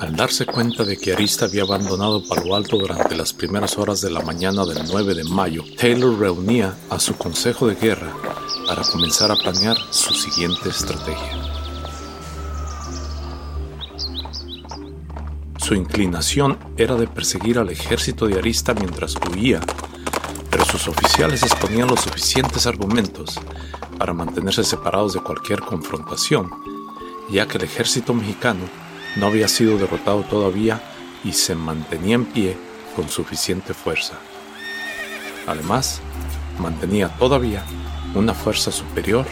Al darse cuenta de que Arista había abandonado Palo Alto durante las primeras horas de la mañana del 9 de mayo, Taylor reunía a su consejo de guerra para comenzar a planear su siguiente estrategia. Su inclinación era de perseguir al ejército de Arista mientras huía, pero sus oficiales exponían los suficientes argumentos para mantenerse separados de cualquier confrontación, ya que el ejército mexicano no había sido derrotado todavía y se mantenía en pie con suficiente fuerza. Además, mantenía todavía una fuerza superior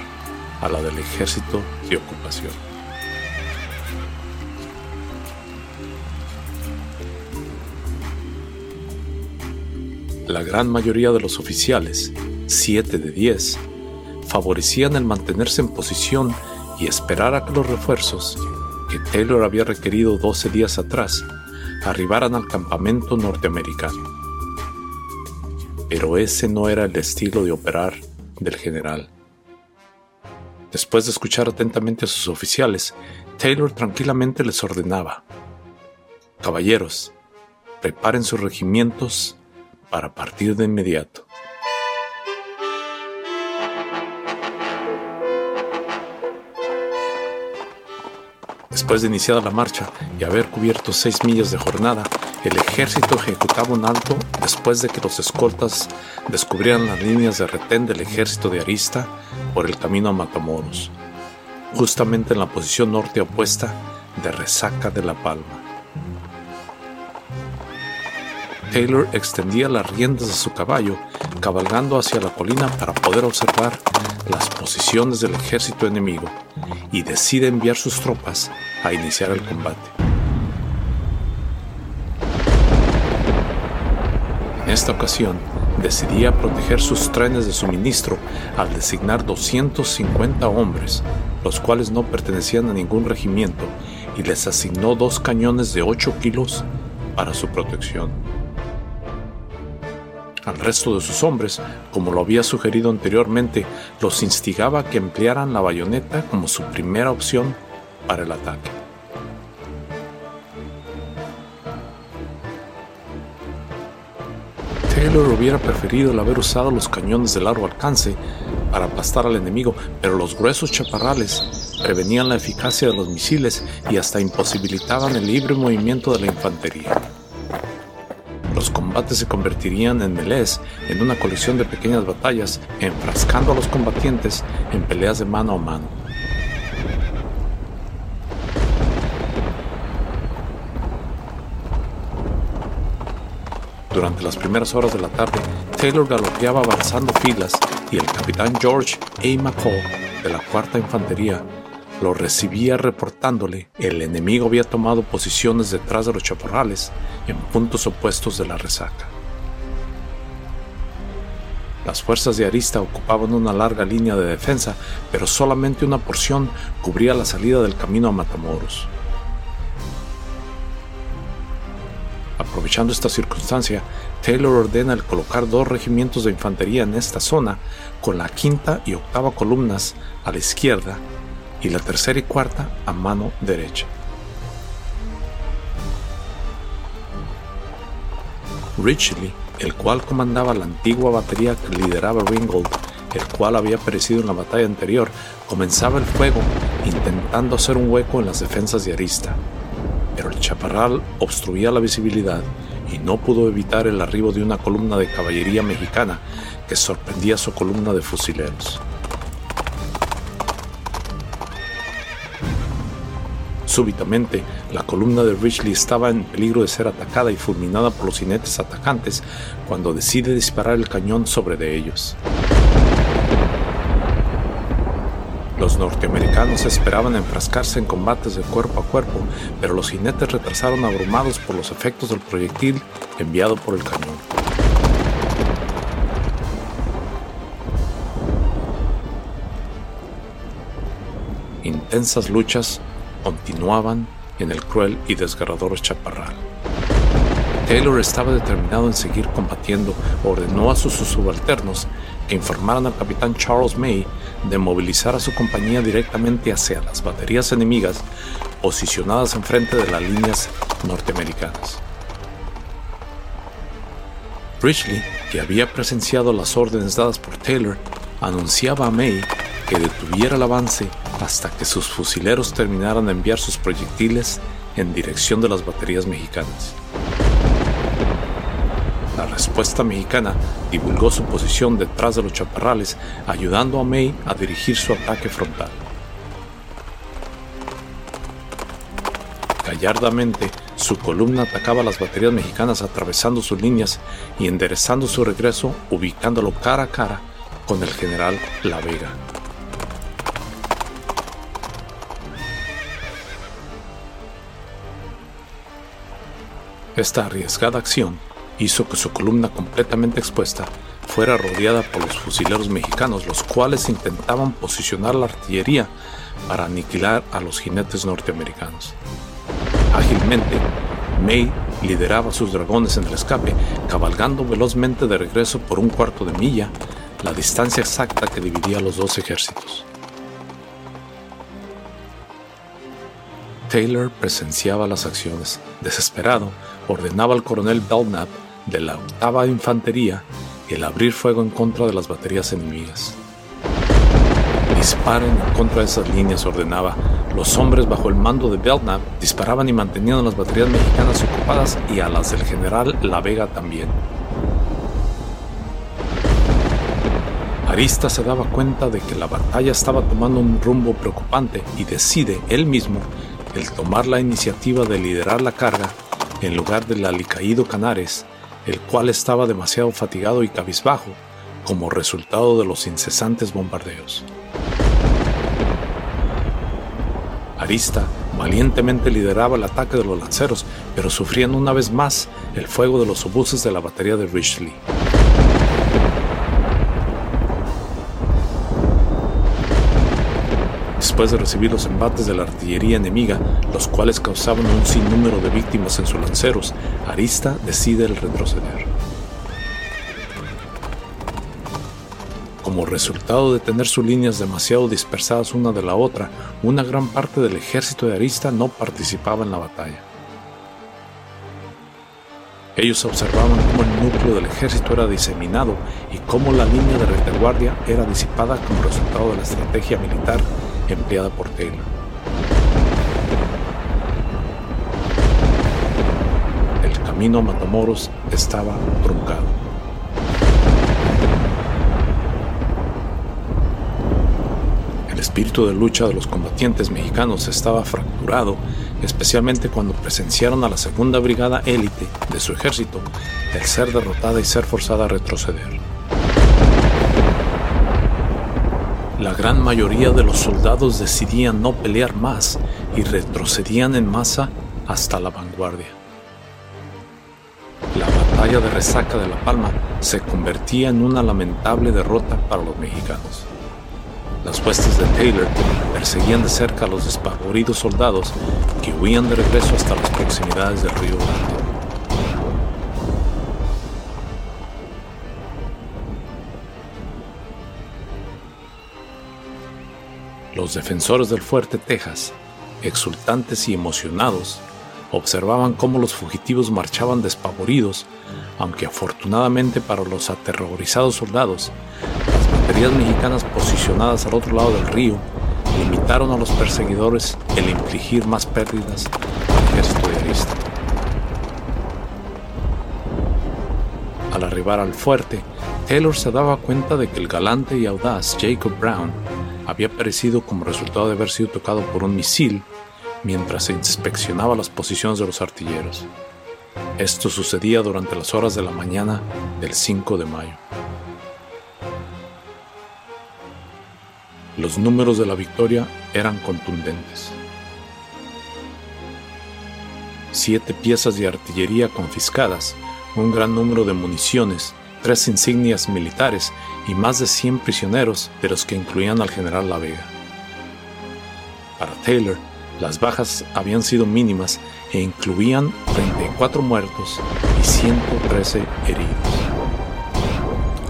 a la del ejército de ocupación. La gran mayoría de los oficiales, 7 de 10, favorecían el mantenerse en posición y esperar a que los refuerzos que Taylor había requerido 12 días atrás arribaran al campamento norteamericano. Pero ese no era el estilo de operar del general. Después de escuchar atentamente a sus oficiales, Taylor tranquilamente les ordenaba, Caballeros, preparen sus regimientos para partir de inmediato. Después de iniciada la marcha y haber cubierto seis millas de jornada, el ejército ejecutaba un alto después de que los escoltas descubrieran las líneas de retén del ejército de Arista por el camino a Matamoros, justamente en la posición norte opuesta de Resaca de la Palma. Taylor extendía las riendas de su caballo, cabalgando hacia la colina para poder observar las posiciones del ejército enemigo y decide enviar sus tropas a iniciar el combate. En esta ocasión, decidía proteger sus trenes de suministro al designar 250 hombres, los cuales no pertenecían a ningún regimiento, y les asignó dos cañones de 8 kilos para su protección. Al resto de sus hombres, como lo había sugerido anteriormente, los instigaba a que emplearan la bayoneta como su primera opción para el ataque. Taylor hubiera preferido el haber usado los cañones de largo alcance para aplastar al enemigo, pero los gruesos chaparrales prevenían la eficacia de los misiles y hasta imposibilitaban el libre movimiento de la infantería. Los combates se convertirían en melés, en una colección de pequeñas batallas, enfrascando a los combatientes en peleas de mano a mano. Durante las primeras horas de la tarde, Taylor galopeaba avanzando filas y el capitán George A. McCall de la Cuarta Infantería lo recibía reportándole el enemigo había tomado posiciones detrás de los chaparrales en puntos opuestos de la resaca. Las fuerzas de Arista ocupaban una larga línea de defensa, pero solamente una porción cubría la salida del camino a Matamoros. Aprovechando esta circunstancia, Taylor ordena el colocar dos regimientos de infantería en esta zona, con la quinta y octava columnas a la izquierda y la tercera y cuarta a mano derecha. Ridgely, el cual comandaba la antigua batería que lideraba Ringgold, el cual había perecido en la batalla anterior, comenzaba el fuego intentando hacer un hueco en las defensas de Arista. Pero el chaparral obstruía la visibilidad y no pudo evitar el arribo de una columna de caballería mexicana que sorprendía su columna de fusileros. Súbitamente, la columna de Richley estaba en peligro de ser atacada y fulminada por los jinetes atacantes cuando decide disparar el cañón sobre de ellos. Norteamericanos esperaban enfrascarse en combates de cuerpo a cuerpo, pero los jinetes retrasaron abrumados por los efectos del proyectil enviado por el cañón. Intensas luchas continuaban en el cruel y desgarrador chaparral. Taylor estaba determinado en seguir combatiendo, ordenó a sus subalternos que informaran al capitán Charles May de movilizar a su compañía directamente hacia las baterías enemigas posicionadas enfrente de las líneas norteamericanas. Bridgely, que había presenciado las órdenes dadas por Taylor, anunciaba a May que detuviera el avance hasta que sus fusileros terminaran de enviar sus proyectiles en dirección de las baterías mexicanas. La respuesta mexicana divulgó su posición detrás de los chaparrales, ayudando a May a dirigir su ataque frontal. Gallardamente, su columna atacaba las baterías mexicanas atravesando sus líneas y enderezando su regreso, ubicándolo cara a cara con el general La Vega. Esta arriesgada acción hizo que su columna completamente expuesta fuera rodeada por los fusileros mexicanos, los cuales intentaban posicionar la artillería para aniquilar a los jinetes norteamericanos. Ágilmente, May lideraba a sus dragones en el escape, cabalgando velozmente de regreso por un cuarto de milla, la distancia exacta que dividía los dos ejércitos. Taylor presenciaba las acciones. Desesperado, ordenaba al coronel Belknap de la octava infantería el abrir fuego en contra de las baterías enemigas. Disparen en contra de esas líneas, ordenaba. Los hombres bajo el mando de Belknap disparaban y mantenían las baterías mexicanas ocupadas y a las del general La Vega también. Arista se daba cuenta de que la batalla estaba tomando un rumbo preocupante y decide él mismo el tomar la iniciativa de liderar la carga en lugar del alicaído Canares, el cual estaba demasiado fatigado y cabizbajo como resultado de los incesantes bombardeos. Arista valientemente lideraba el ataque de los lanceros, pero sufrían una vez más el fuego de los obuses de la batería de Richley. Después de recibir los embates de la artillería enemiga, los cuales causaban un sinnúmero de víctimas en sus lanceros, Arista decide retroceder. Como resultado de tener sus líneas demasiado dispersadas una de la otra, una gran parte del ejército de Arista no participaba en la batalla. Ellos observaban cómo el núcleo del ejército era diseminado y cómo la línea de retaguardia era disipada como resultado de la estrategia militar empleada por Taylor. El camino a Matamoros estaba truncado. El espíritu de lucha de los combatientes mexicanos estaba fracturado, especialmente cuando presenciaron a la segunda brigada élite de su ejército el ser derrotada y ser forzada a retroceder. Gran mayoría de los soldados decidían no pelear más y retrocedían en masa hasta la vanguardia. La batalla de Resaca de La Palma se convertía en una lamentable derrota para los mexicanos. Las huestes de Taylor perseguían de cerca a los despavoridos soldados que huían de regreso hasta las proximidades del río Grande. Los defensores del fuerte Texas, exultantes y emocionados, observaban cómo los fugitivos marchaban despavoridos, aunque afortunadamente para los aterrorizados soldados, las baterías mexicanas posicionadas al otro lado del río limitaron a los perseguidores el infligir más pérdidas al ejército de artilleristas. Al arribar al fuerte, Taylor se daba cuenta de que el galante y audaz Jacob Brown había perecido como resultado de haber sido tocado por un misil mientras se inspeccionaba las posiciones de los artilleros. Esto sucedía durante las horas de la mañana del 5 de mayo. Los números de la victoria eran contundentes. Siete piezas de artillería confiscadas, un gran número de municiones, tres insignias militares y más de 100 prisioneros, de los que incluían al general La Vega. Para Taylor, las bajas habían sido mínimas e incluían 34 muertos y 113 heridos.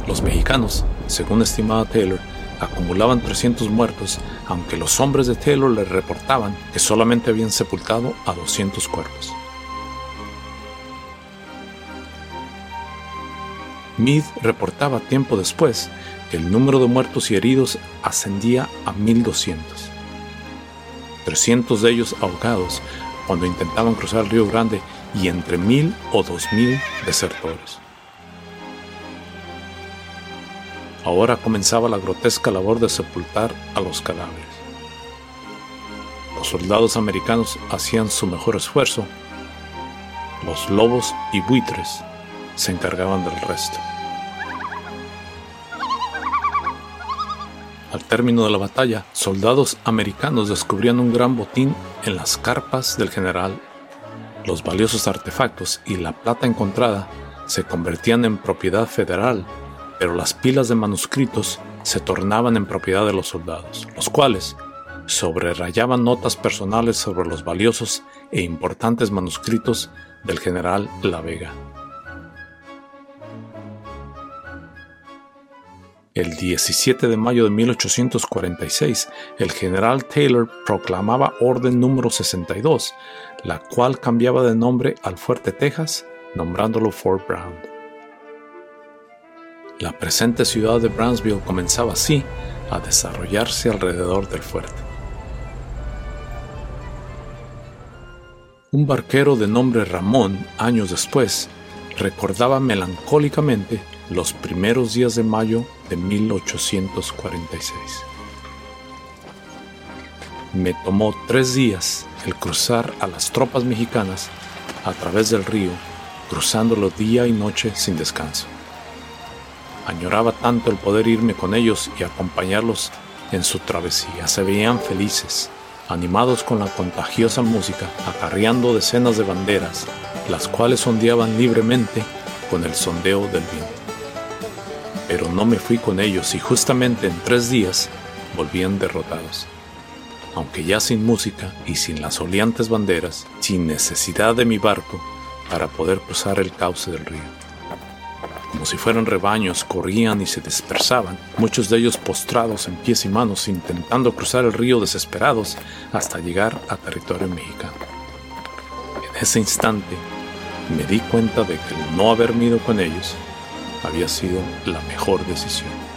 Los mexicanos, según estimaba Taylor, acumulaban 300 muertos, aunque los hombres de Taylor le reportaban que solamente habían sepultado a 200 cuerpos. Meade reportaba tiempo después que el número de muertos y heridos ascendía a 1200. 300 de ellos ahogados cuando intentaban cruzar el Río Grande y entre mil o dos mil desertores. Ahora comenzaba la grotesca labor de sepultar a los cadáveres. Los soldados americanos hacían su mejor esfuerzo, los lobos y buitres se encargaban del resto. Al término de la batalla, soldados americanos descubrían un gran botín en las carpas del general. Los valiosos artefactos y la plata encontrada se convertían en propiedad federal, pero las pilas de manuscritos se tornaban en propiedad de los soldados, los cuales sobrerayaban notas personales sobre los valiosos e importantes manuscritos del general La Vega. El 17 de mayo de 1846, el general Taylor proclamaba Orden número 62, la cual cambiaba de nombre al Fuerte Texas, nombrándolo Fort Brown. La presente ciudad de Brownsville comenzaba así a desarrollarse alrededor del fuerte. Un barquero de nombre Ramón, años después, recordaba melancólicamente los primeros días de mayo de 1846. Me tomó tres días el cruzar a las tropas mexicanas a través del río, cruzándolo día y noche sin descanso. Añoraba tanto el poder irme con ellos y acompañarlos en su travesía. Se veían felices, animados con la contagiosa música, acarreando decenas de banderas, las cuales ondeaban libremente con el sondeo del viento pero no me fui con ellos y justamente en tres días volvían derrotados. Aunque ya sin música y sin las oleantes banderas, sin necesidad de mi barco para poder cruzar el cauce del río. Como si fueran rebaños, corrían y se dispersaban, muchos de ellos postrados en pies y manos, intentando cruzar el río desesperados hasta llegar a territorio mexicano. En ese instante me di cuenta de que el no haberme ido con ellos había sido la mejor decisión.